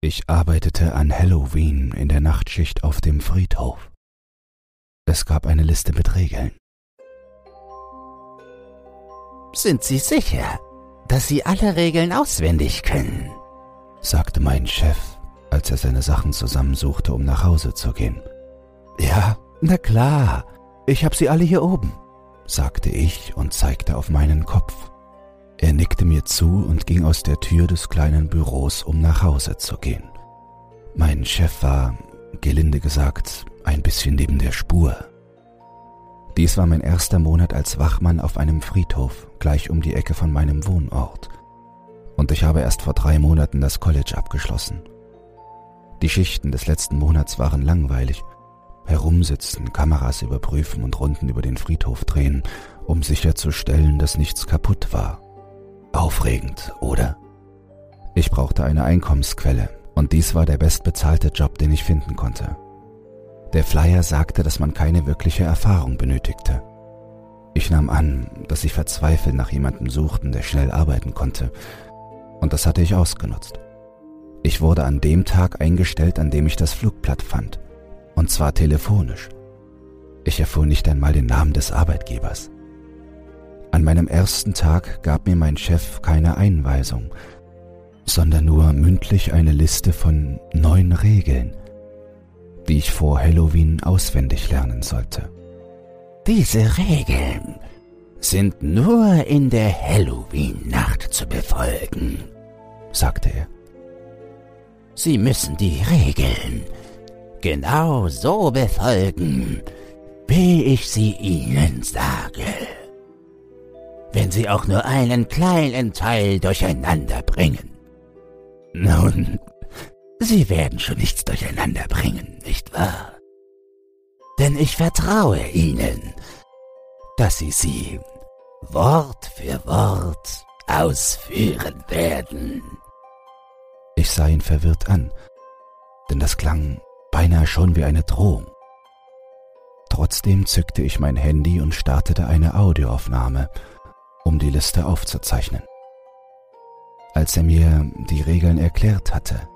Ich arbeitete an Halloween in der Nachtschicht auf dem Friedhof. Es gab eine Liste mit Regeln. Sind Sie sicher, dass Sie alle Regeln auswendig können? sagte mein Chef, als er seine Sachen zusammensuchte, um nach Hause zu gehen. Ja, na klar, ich hab sie alle hier oben, sagte ich und zeigte auf meinen Kopf. Er nickte mir zu und ging aus der Tür des kleinen Büros, um nach Hause zu gehen. Mein Chef war, gelinde gesagt, ein bisschen neben der Spur. Dies war mein erster Monat als Wachmann auf einem Friedhof, gleich um die Ecke von meinem Wohnort. Und ich habe erst vor drei Monaten das College abgeschlossen. Die Schichten des letzten Monats waren langweilig. Herumsitzen, Kameras überprüfen und Runden über den Friedhof drehen, um sicherzustellen, dass nichts kaputt war. Aufregend, oder? Ich brauchte eine Einkommensquelle und dies war der bestbezahlte Job, den ich finden konnte. Der Flyer sagte, dass man keine wirkliche Erfahrung benötigte. Ich nahm an, dass sie verzweifelt nach jemandem suchten, der schnell arbeiten konnte, und das hatte ich ausgenutzt. Ich wurde an dem Tag eingestellt, an dem ich das Flugblatt fand, und zwar telefonisch. Ich erfuhr nicht einmal den Namen des Arbeitgebers. An meinem ersten Tag gab mir mein Chef keine Einweisung, sondern nur mündlich eine Liste von neun Regeln, die ich vor Halloween auswendig lernen sollte. Diese Regeln sind nur in der Halloween-Nacht zu befolgen, sagte er. Sie müssen die Regeln genau so befolgen, wie ich sie Ihnen sage. Wenn Sie auch nur einen kleinen Teil durcheinander bringen. Nun, Sie werden schon nichts durcheinander bringen, nicht wahr? Denn ich vertraue Ihnen, dass Sie sie Wort für Wort ausführen werden. Ich sah ihn verwirrt an, denn das klang beinahe schon wie eine Drohung. Trotzdem zückte ich mein Handy und startete eine Audioaufnahme, um die Liste aufzuzeichnen. Als er mir die Regeln erklärt hatte,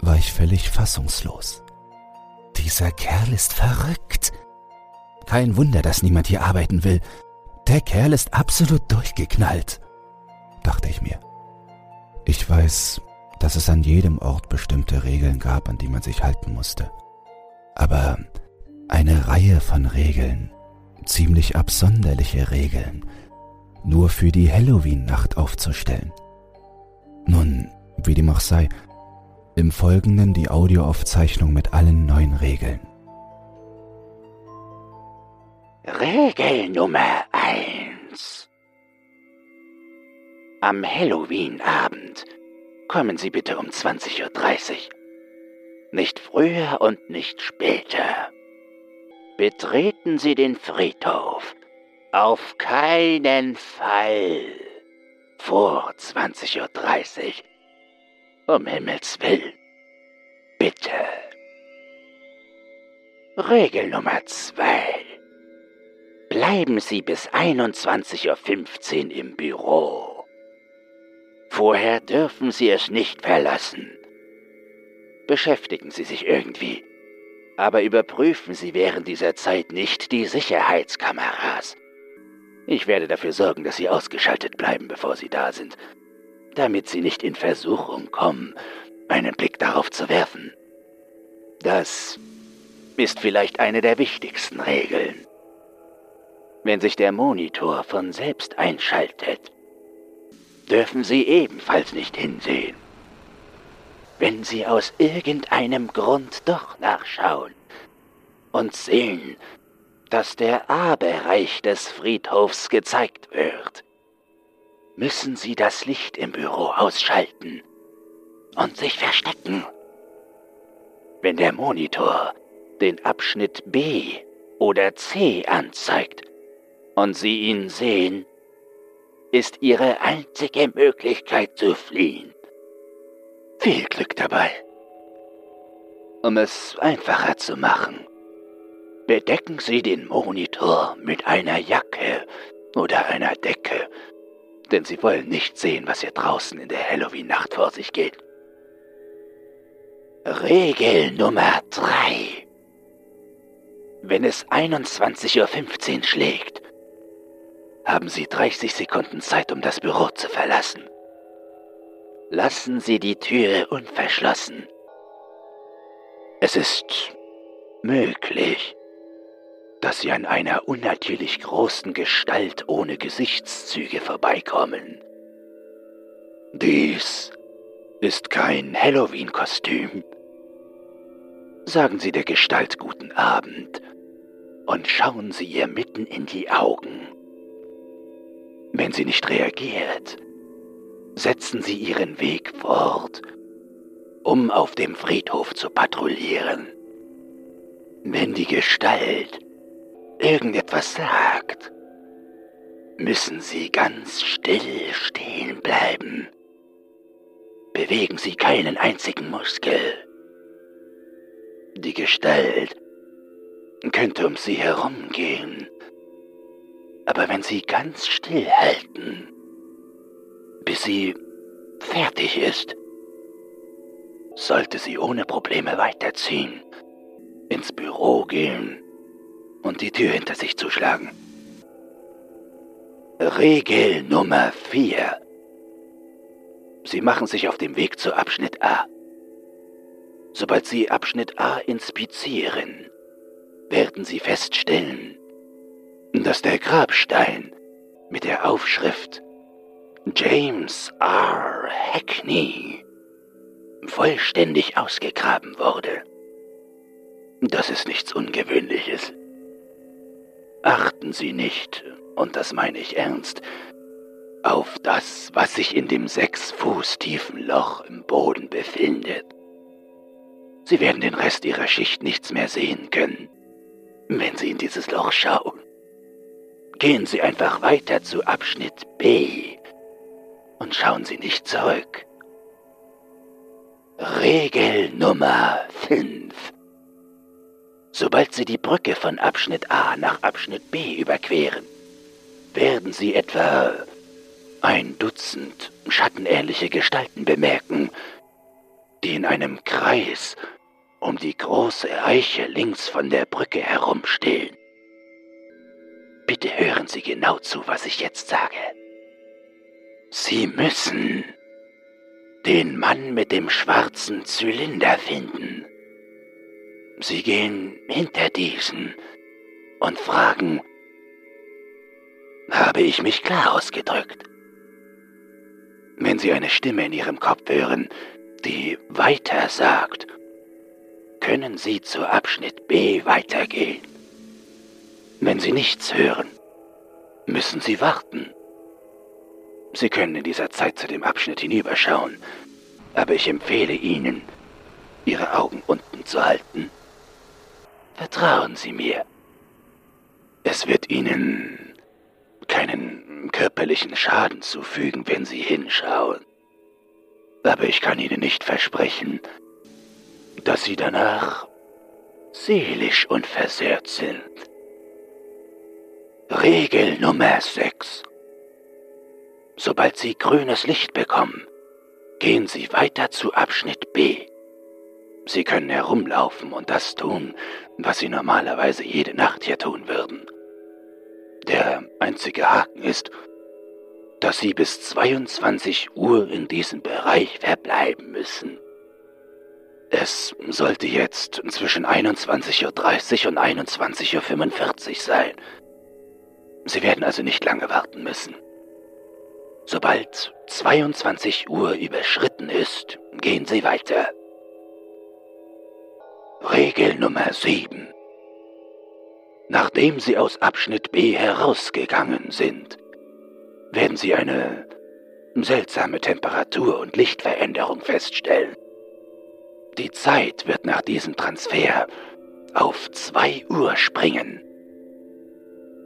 war ich völlig fassungslos. Dieser Kerl ist verrückt. Kein Wunder, dass niemand hier arbeiten will. Der Kerl ist absolut durchgeknallt, dachte ich mir. Ich weiß, dass es an jedem Ort bestimmte Regeln gab, an die man sich halten musste. Aber eine Reihe von Regeln, ziemlich absonderliche Regeln, nur für die Halloween-Nacht aufzustellen. Nun, wie dem auch sei, im Folgenden die Audioaufzeichnung mit allen neuen Regeln. Regel Nummer eins: Am Halloween-Abend kommen Sie bitte um 20.30 Uhr. Nicht früher und nicht später. Betreten Sie den Friedhof. Auf keinen Fall vor 20.30 Uhr. Um Himmels Willen. Bitte. Regel Nummer zwei. Bleiben Sie bis 21.15 Uhr im Büro. Vorher dürfen Sie es nicht verlassen. Beschäftigen Sie sich irgendwie, aber überprüfen Sie während dieser Zeit nicht die Sicherheitskameras. Ich werde dafür sorgen, dass Sie ausgeschaltet bleiben, bevor Sie da sind damit sie nicht in Versuchung kommen, einen Blick darauf zu werfen. Das ist vielleicht eine der wichtigsten Regeln. Wenn sich der Monitor von selbst einschaltet, dürfen Sie ebenfalls nicht hinsehen. Wenn Sie aus irgendeinem Grund doch nachschauen und sehen, dass der A-Bereich des Friedhofs gezeigt wird, müssen Sie das Licht im Büro ausschalten und sich verstecken. Wenn der Monitor den Abschnitt B oder C anzeigt und Sie ihn sehen, ist Ihre einzige Möglichkeit zu fliehen. Viel Glück dabei. Um es einfacher zu machen, bedecken Sie den Monitor mit einer Jacke oder einer Decke denn sie wollen nicht sehen, was hier draußen in der Halloween-Nacht vor sich geht. Regel Nummer 3. Wenn es 21.15 Uhr schlägt, haben Sie 30 Sekunden Zeit, um das Büro zu verlassen. Lassen Sie die Tür unverschlossen. Es ist möglich, dass Sie an einer unnatürlich großen Gestalt ohne Gesichtszüge vorbeikommen. Dies ist kein Halloween-Kostüm. Sagen Sie der Gestalt guten Abend und schauen Sie ihr mitten in die Augen. Wenn sie nicht reagiert, setzen Sie Ihren Weg fort, um auf dem Friedhof zu patrouillieren. Wenn die Gestalt irgendetwas sagt, müssen Sie ganz still stehen bleiben bewegen Sie keinen einzigen Muskel. Die Gestalt könnte um Sie herumgehen, aber wenn Sie ganz still halten, bis sie fertig ist, sollte sie ohne Probleme weiterziehen, ins Büro gehen und die Tür hinter sich zuschlagen. Regel Nummer 4. Sie machen sich auf dem Weg zu Abschnitt A. Sobald Sie Abschnitt A inspizieren, werden Sie feststellen, dass der Grabstein mit der Aufschrift James R. Hackney vollständig ausgegraben wurde. Das ist nichts Ungewöhnliches. Achten Sie nicht, und das meine ich ernst, auf das, was sich in dem sechs Fuß tiefen Loch im Boden befindet. Sie werden den Rest ihrer Schicht nichts mehr sehen können, wenn Sie in dieses Loch schauen. Gehen Sie einfach weiter zu Abschnitt B und schauen Sie nicht zurück. Regel Nummer 5. Sobald Sie die Brücke von Abschnitt A nach Abschnitt B überqueren, werden Sie etwa ein Dutzend schattenähnliche Gestalten bemerken, die in einem Kreis um die große Eiche links von der Brücke herumstehen. Bitte hören Sie genau zu, was ich jetzt sage. Sie müssen den Mann mit dem schwarzen Zylinder finden. Sie gehen hinter diesen und fragen, habe ich mich klar ausgedrückt? wenn Sie eine Stimme in Ihrem Kopf hören, die weiter sagt, können Sie zu Abschnitt B weitergehen. Wenn Sie nichts hören, müssen Sie warten. Sie können in dieser Zeit zu dem Abschnitt hinüberschauen, aber ich empfehle Ihnen, Ihre Augen unten zu halten. Vertrauen Sie mir. Es wird Ihnen keinen körperlichen Schaden zufügen, wenn Sie hinschauen. Aber ich kann Ihnen nicht versprechen, dass Sie danach seelisch unversehrt sind. Regel Nummer 6. Sobald Sie grünes Licht bekommen, gehen Sie weiter zu Abschnitt B. Sie können herumlaufen und das tun, was Sie normalerweise jede Nacht hier tun würden. Der einzige Haken ist, dass Sie bis 22 Uhr in diesem Bereich verbleiben müssen. Es sollte jetzt zwischen 21.30 Uhr und 21.45 Uhr sein. Sie werden also nicht lange warten müssen. Sobald 22 Uhr überschritten ist, gehen Sie weiter. Regel Nummer 7. Nachdem Sie aus Abschnitt B herausgegangen sind, werden Sie eine seltsame Temperatur- und Lichtveränderung feststellen. Die Zeit wird nach diesem Transfer auf 2 Uhr springen.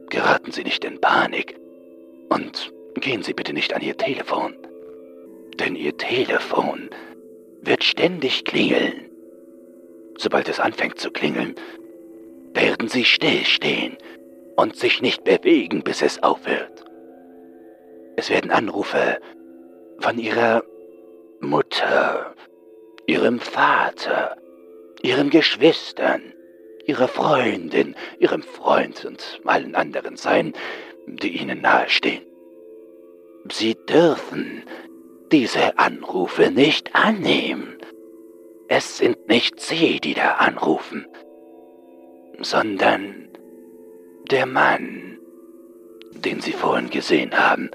Geraten Sie nicht in Panik und gehen Sie bitte nicht an Ihr Telefon, denn Ihr Telefon wird ständig klingeln. Sobald es anfängt zu klingeln, werden sie stillstehen und sich nicht bewegen, bis es aufhört. Es werden Anrufe von ihrer Mutter, Ihrem Vater, Ihren Geschwistern, Ihrer Freundin, Ihrem Freund und allen anderen sein, die Ihnen nahestehen. Sie dürfen diese Anrufe nicht annehmen. Es sind nicht Sie, die da anrufen, sondern der Mann, den Sie vorhin gesehen haben.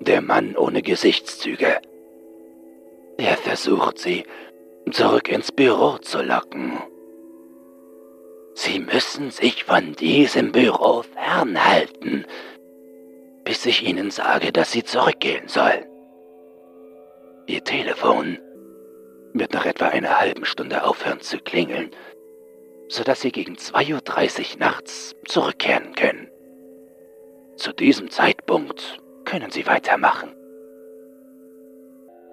Der Mann ohne Gesichtszüge. Er versucht Sie zurück ins Büro zu locken. Sie müssen sich von diesem Büro fernhalten, bis ich Ihnen sage, dass Sie zurückgehen sollen. Ihr Telefon wird nach etwa einer halben Stunde aufhören zu klingeln, sodass Sie gegen 2.30 Uhr nachts zurückkehren können. Zu diesem Zeitpunkt können Sie weitermachen.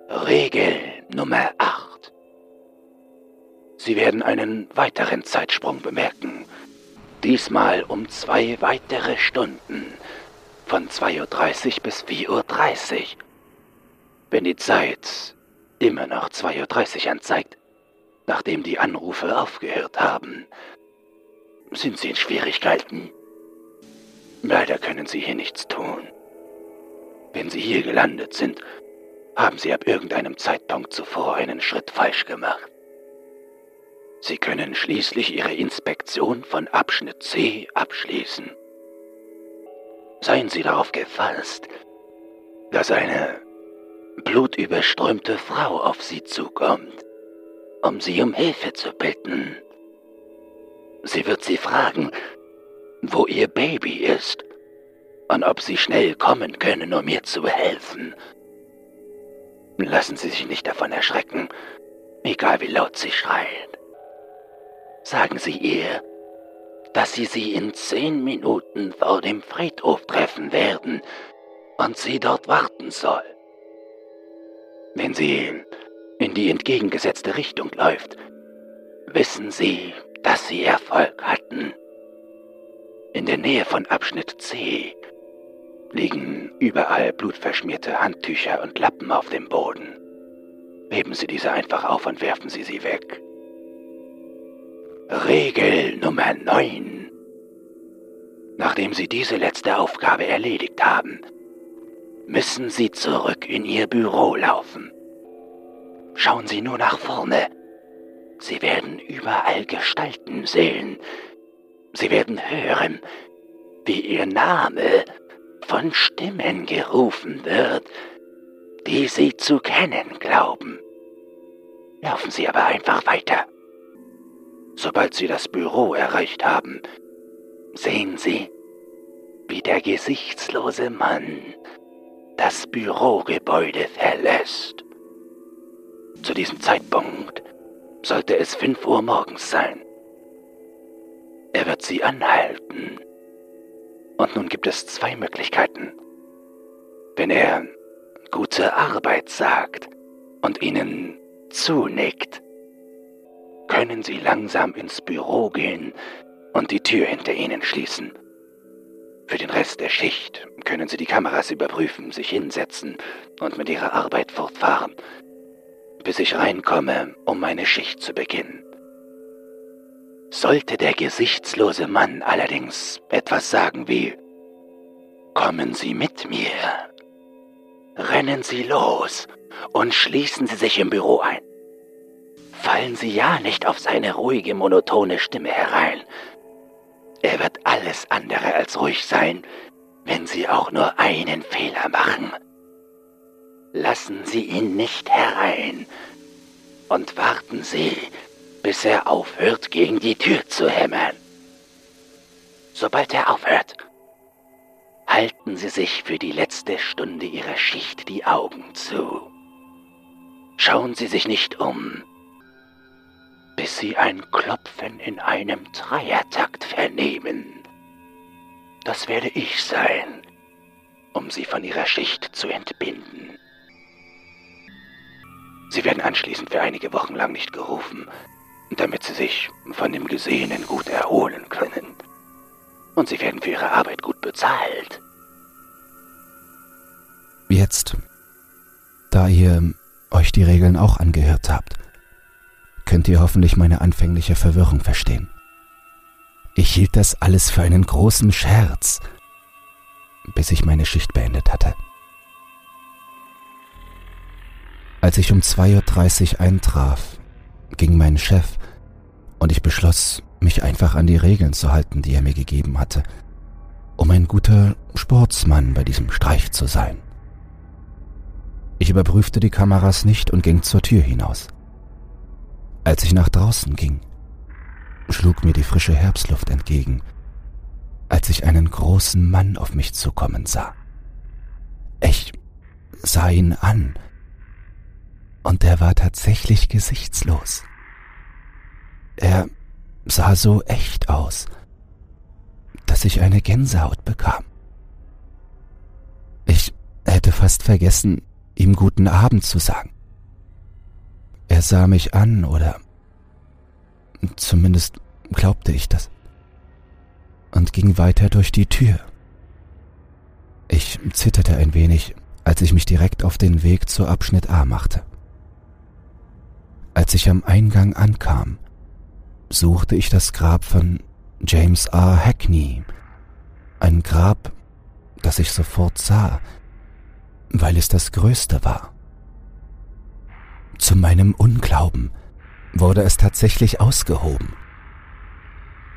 Regel Nummer 8. Sie werden einen weiteren Zeitsprung bemerken. Diesmal um zwei weitere Stunden. Von 2.30 Uhr bis 4.30 Uhr. Wenn die Zeit immer noch 2.30 Uhr anzeigt, nachdem die Anrufe aufgehört haben, sind Sie in Schwierigkeiten. Leider können Sie hier nichts tun. Wenn Sie hier gelandet sind, haben Sie ab irgendeinem Zeitpunkt zuvor einen Schritt falsch gemacht. Sie können schließlich Ihre Inspektion von Abschnitt C abschließen. Seien Sie darauf gefasst, dass eine blutüberströmte Frau auf Sie zukommt, um Sie um Hilfe zu bitten. Sie wird Sie fragen, wo Ihr Baby ist und ob Sie schnell kommen können, um ihr zu helfen. Lassen Sie sich nicht davon erschrecken, egal wie laut sie schreit. Sagen Sie ihr, dass Sie sie in zehn Minuten vor dem Friedhof treffen werden und sie dort warten soll. Wenn sie in die entgegengesetzte Richtung läuft, wissen Sie, dass Sie Erfolg hatten. In der Nähe von Abschnitt C liegen überall blutverschmierte Handtücher und Lappen auf dem Boden. Heben Sie diese einfach auf und werfen Sie sie weg. Regel Nummer 9. Nachdem Sie diese letzte Aufgabe erledigt haben, müssen Sie zurück in Ihr Büro laufen. Schauen Sie nur nach vorne. Sie werden überall Gestalten sehen. Sie werden hören, wie Ihr Name von Stimmen gerufen wird, die Sie zu kennen glauben. Laufen Sie aber einfach weiter. Sobald Sie das Büro erreicht haben, sehen Sie, wie der gesichtslose Mann das Bürogebäude verlässt. Zu diesem Zeitpunkt sollte es fünf Uhr morgens sein. Er wird Sie anhalten und nun gibt es zwei Möglichkeiten. Wenn er gute Arbeit sagt und Ihnen zunickt, können Sie langsam ins Büro gehen und die Tür hinter Ihnen schließen. Für den Rest der Schicht können Sie die Kameras überprüfen, sich hinsetzen und mit Ihrer Arbeit fortfahren, bis ich reinkomme, um meine Schicht zu beginnen. Sollte der gesichtslose Mann allerdings etwas sagen wie Kommen Sie mit mir, rennen Sie los und schließen Sie sich im Büro ein. Fallen Sie ja nicht auf seine ruhige, monotone Stimme herein. Er wird alles andere als ruhig sein, wenn Sie auch nur einen Fehler machen. Lassen Sie ihn nicht herein und warten Sie, bis er aufhört, gegen die Tür zu hämmern. Sobald er aufhört, halten Sie sich für die letzte Stunde Ihrer Schicht die Augen zu. Schauen Sie sich nicht um, bis Sie ein Klopfen in einem Dreiertakt vernehmen. Das werde ich sein, um Sie von Ihrer Schicht zu entbinden. Sie werden anschließend für einige Wochen lang nicht gerufen, damit sie sich von dem Gesehenen gut erholen können. Und sie werden für ihre Arbeit gut bezahlt. Jetzt, da ihr euch die Regeln auch angehört habt, könnt ihr hoffentlich meine anfängliche Verwirrung verstehen. Ich hielt das alles für einen großen Scherz, bis ich meine Schicht beendet hatte. Als ich um 2.30 Uhr eintraf, ging mein Chef und ich beschloss, mich einfach an die Regeln zu halten, die er mir gegeben hatte, um ein guter Sportsmann bei diesem Streich zu sein. Ich überprüfte die Kameras nicht und ging zur Tür hinaus. Als ich nach draußen ging, schlug mir die frische Herbstluft entgegen, als ich einen großen Mann auf mich zukommen sah. Ich sah ihn an, und er war tatsächlich gesichtslos. Er sah so echt aus, dass ich eine Gänsehaut bekam. Ich hätte fast vergessen, ihm guten Abend zu sagen. Er sah mich an oder zumindest glaubte ich das und ging weiter durch die Tür. Ich zitterte ein wenig, als ich mich direkt auf den Weg zu Abschnitt A machte. Als ich am Eingang ankam, suchte ich das Grab von James R. Hackney, ein Grab, das ich sofort sah, weil es das größte war. Zu meinem Unglauben wurde es tatsächlich ausgehoben.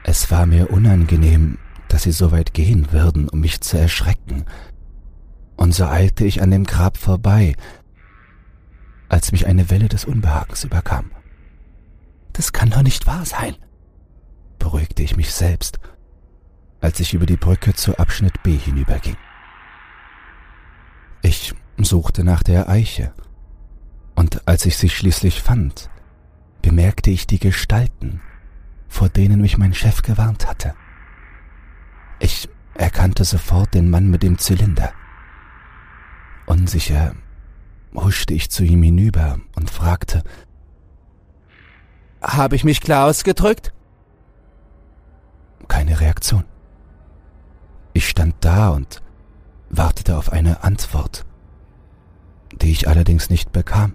Es war mir unangenehm, dass sie so weit gehen würden, um mich zu erschrecken, und so eilte ich an dem Grab vorbei, als mich eine Welle des Unbehagens überkam. Das kann doch nicht wahr sein, beruhigte ich mich selbst, als ich über die Brücke zu Abschnitt B hinüberging. Ich suchte nach der Eiche, und als ich sie schließlich fand, bemerkte ich die Gestalten, vor denen mich mein Chef gewarnt hatte. Ich erkannte sofort den Mann mit dem Zylinder. Unsicher huschte ich zu ihm hinüber und fragte, Habe ich mich klar ausgedrückt? Keine Reaktion. Ich stand da und wartete auf eine Antwort, die ich allerdings nicht bekam.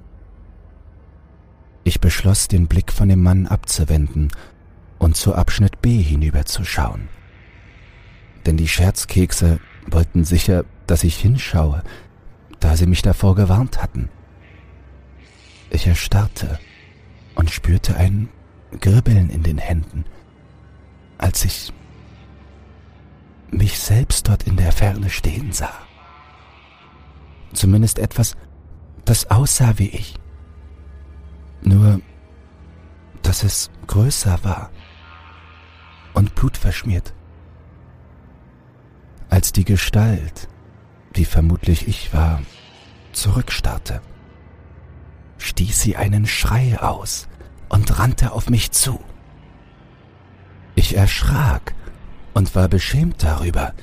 Ich beschloss, den Blick von dem Mann abzuwenden und zu Abschnitt B hinüberzuschauen. Denn die Scherzkekse wollten sicher, dass ich hinschaue, da sie mich davor gewarnt hatten. Ich erstarrte und spürte ein Kribbeln in den Händen, als ich mich selbst dort in der Ferne stehen sah. Zumindest etwas, das aussah wie ich. Nur, dass es größer war und blutverschmiert. Als die Gestalt, die vermutlich ich war, zurückstarrte, stieß sie einen Schrei aus und rannte auf mich zu. Ich erschrak und war beschämt darüber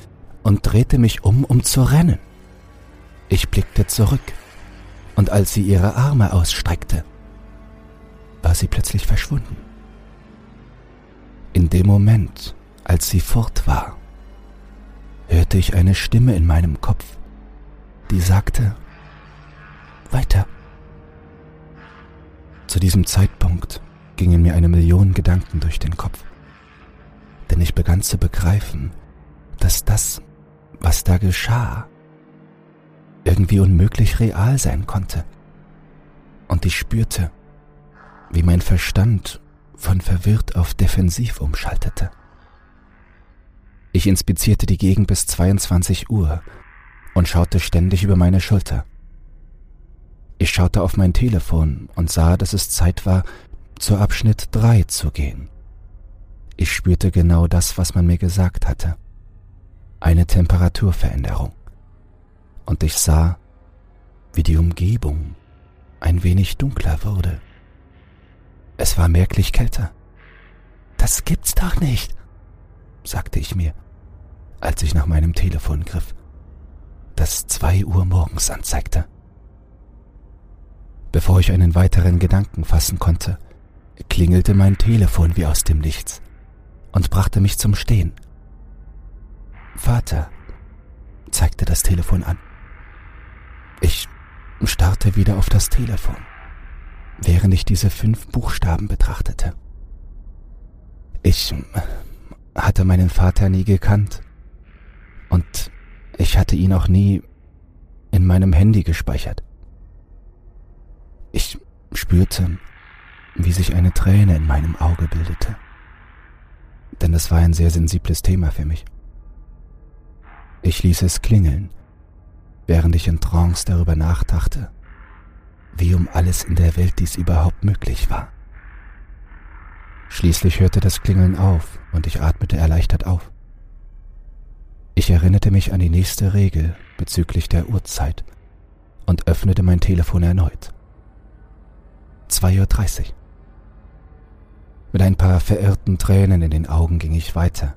und drehte mich um, um zu rennen. Ich blickte zurück, und als sie ihre Arme ausstreckte, war sie plötzlich verschwunden. In dem Moment, als sie fort war, hörte ich eine Stimme in meinem Kopf, die sagte, weiter. Zu diesem Zeitpunkt gingen mir eine Million Gedanken durch den Kopf, denn ich begann zu begreifen, dass das, was da geschah, irgendwie unmöglich real sein konnte. Und ich spürte, wie mein Verstand von verwirrt auf defensiv umschaltete. Ich inspizierte die Gegend bis 22 Uhr und schaute ständig über meine Schulter. Ich schaute auf mein Telefon und sah, dass es Zeit war, zu Abschnitt 3 zu gehen. Ich spürte genau das, was man mir gesagt hatte. Eine Temperaturveränderung. Und ich sah, wie die Umgebung ein wenig dunkler wurde. Es war merklich kälter. Das gibt's doch nicht, sagte ich mir, als ich nach meinem Telefon griff, das zwei Uhr morgens anzeigte. Bevor ich einen weiteren Gedanken fassen konnte, klingelte mein Telefon wie aus dem Nichts und brachte mich zum Stehen. Vater, zeigte das Telefon an. Ich starrte wieder auf das Telefon. Während ich diese fünf Buchstaben betrachtete. Ich hatte meinen Vater nie gekannt und ich hatte ihn auch nie in meinem Handy gespeichert. Ich spürte, wie sich eine Träne in meinem Auge bildete, denn es war ein sehr sensibles Thema für mich. Ich ließ es klingeln, während ich in Trance darüber nachdachte, wie um alles in der Welt dies überhaupt möglich war. Schließlich hörte das Klingeln auf und ich atmete erleichtert auf. Ich erinnerte mich an die nächste Regel bezüglich der Uhrzeit und öffnete mein Telefon erneut. 2.30 Uhr. Mit ein paar verirrten Tränen in den Augen ging ich weiter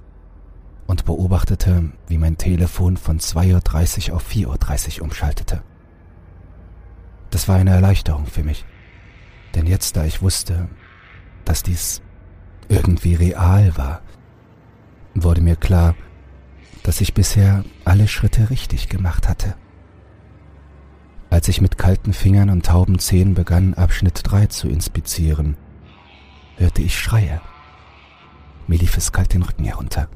und beobachtete, wie mein Telefon von 2.30 Uhr auf 4.30 Uhr umschaltete. Das war eine Erleichterung für mich, denn jetzt, da ich wusste, dass dies irgendwie real war, wurde mir klar, dass ich bisher alle Schritte richtig gemacht hatte. Als ich mit kalten Fingern und tauben Zähnen begann, Abschnitt 3 zu inspizieren, hörte ich Schreie. Mir lief es kalt den Rücken herunter.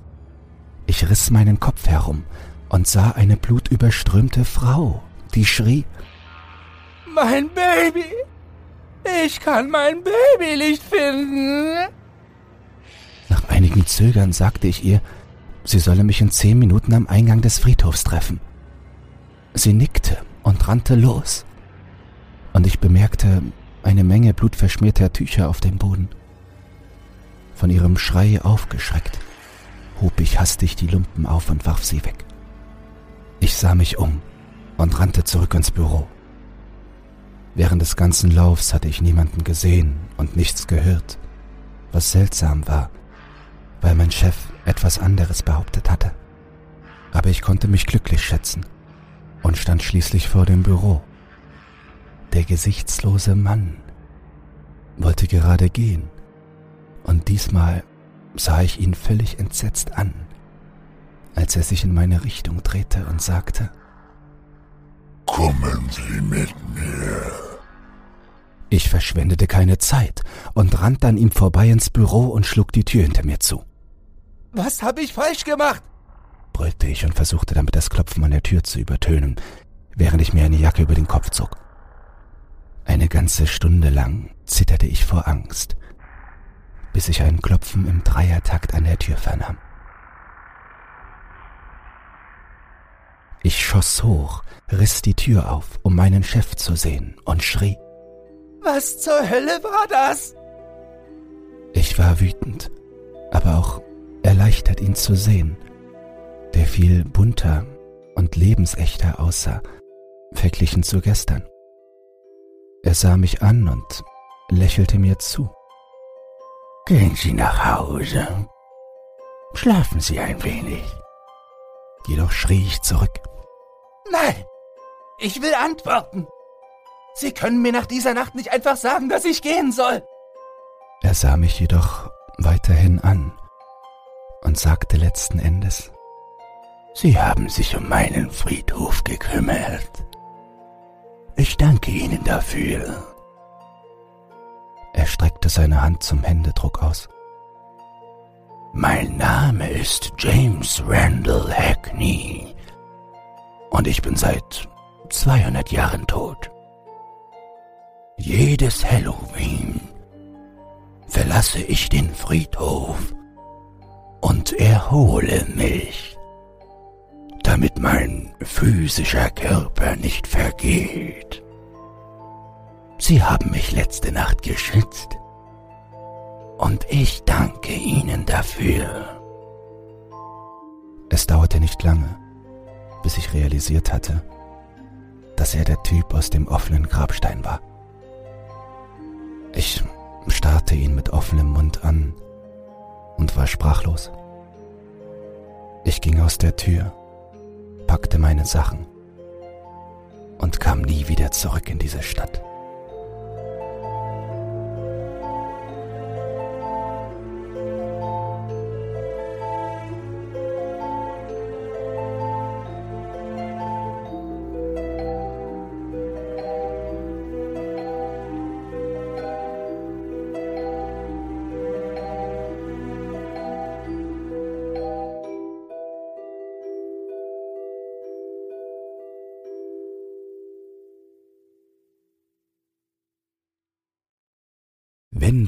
Ich riss meinen Kopf herum und sah eine blutüberströmte Frau, die schrie Mein Baby. Ich kann mein Baby nicht finden. Nach einigem Zögern sagte ich ihr, sie solle mich in zehn Minuten am Eingang des Friedhofs treffen. Sie nickte und rannte los. Und ich bemerkte eine Menge blutverschmierter Tücher auf dem Boden. Von ihrem Schrei aufgeschreckt, hob ich hastig die Lumpen auf und warf sie weg. Ich sah mich um und rannte zurück ins Büro. Während des ganzen Laufs hatte ich niemanden gesehen und nichts gehört, was seltsam war, weil mein Chef etwas anderes behauptet hatte. Aber ich konnte mich glücklich schätzen und stand schließlich vor dem Büro. Der gesichtslose Mann wollte gerade gehen, und diesmal sah ich ihn völlig entsetzt an, als er sich in meine Richtung drehte und sagte, Kommen Sie mit mir. Ich verschwendete keine Zeit und rannte an ihm vorbei ins Büro und schlug die Tür hinter mir zu. Was habe ich falsch gemacht? brüllte ich und versuchte damit das Klopfen an der Tür zu übertönen, während ich mir eine Jacke über den Kopf zog. Eine ganze Stunde lang zitterte ich vor Angst, bis ich ein Klopfen im Dreiertakt an der Tür vernahm. Ich schoss hoch, riss die Tür auf, um meinen Chef zu sehen, und schrie. Was zur Hölle war das? Ich war wütend, aber auch erleichtert, ihn zu sehen, der viel bunter und lebensechter aussah, verglichen zu gestern. Er sah mich an und lächelte mir zu. Gehen Sie nach Hause. Schlafen Sie ein wenig. Jedoch schrie ich zurück. Nein, ich will antworten. Sie können mir nach dieser Nacht nicht einfach sagen, dass ich gehen soll. Er sah mich jedoch weiterhin an und sagte letzten Endes, Sie haben sich um meinen Friedhof gekümmert. Ich danke Ihnen dafür. Er streckte seine Hand zum Händedruck aus. Mein Name ist James Randall Hackney und ich bin seit 200 Jahren tot. Jedes Halloween verlasse ich den Friedhof und erhole mich, damit mein physischer Körper nicht vergeht. Sie haben mich letzte Nacht geschützt und ich danke Ihnen dafür. Es dauerte nicht lange, bis ich realisiert hatte, dass er der Typ aus dem offenen Grabstein war. Ich starrte ihn mit offenem Mund an und war sprachlos. Ich ging aus der Tür, packte meine Sachen und kam nie wieder zurück in diese Stadt.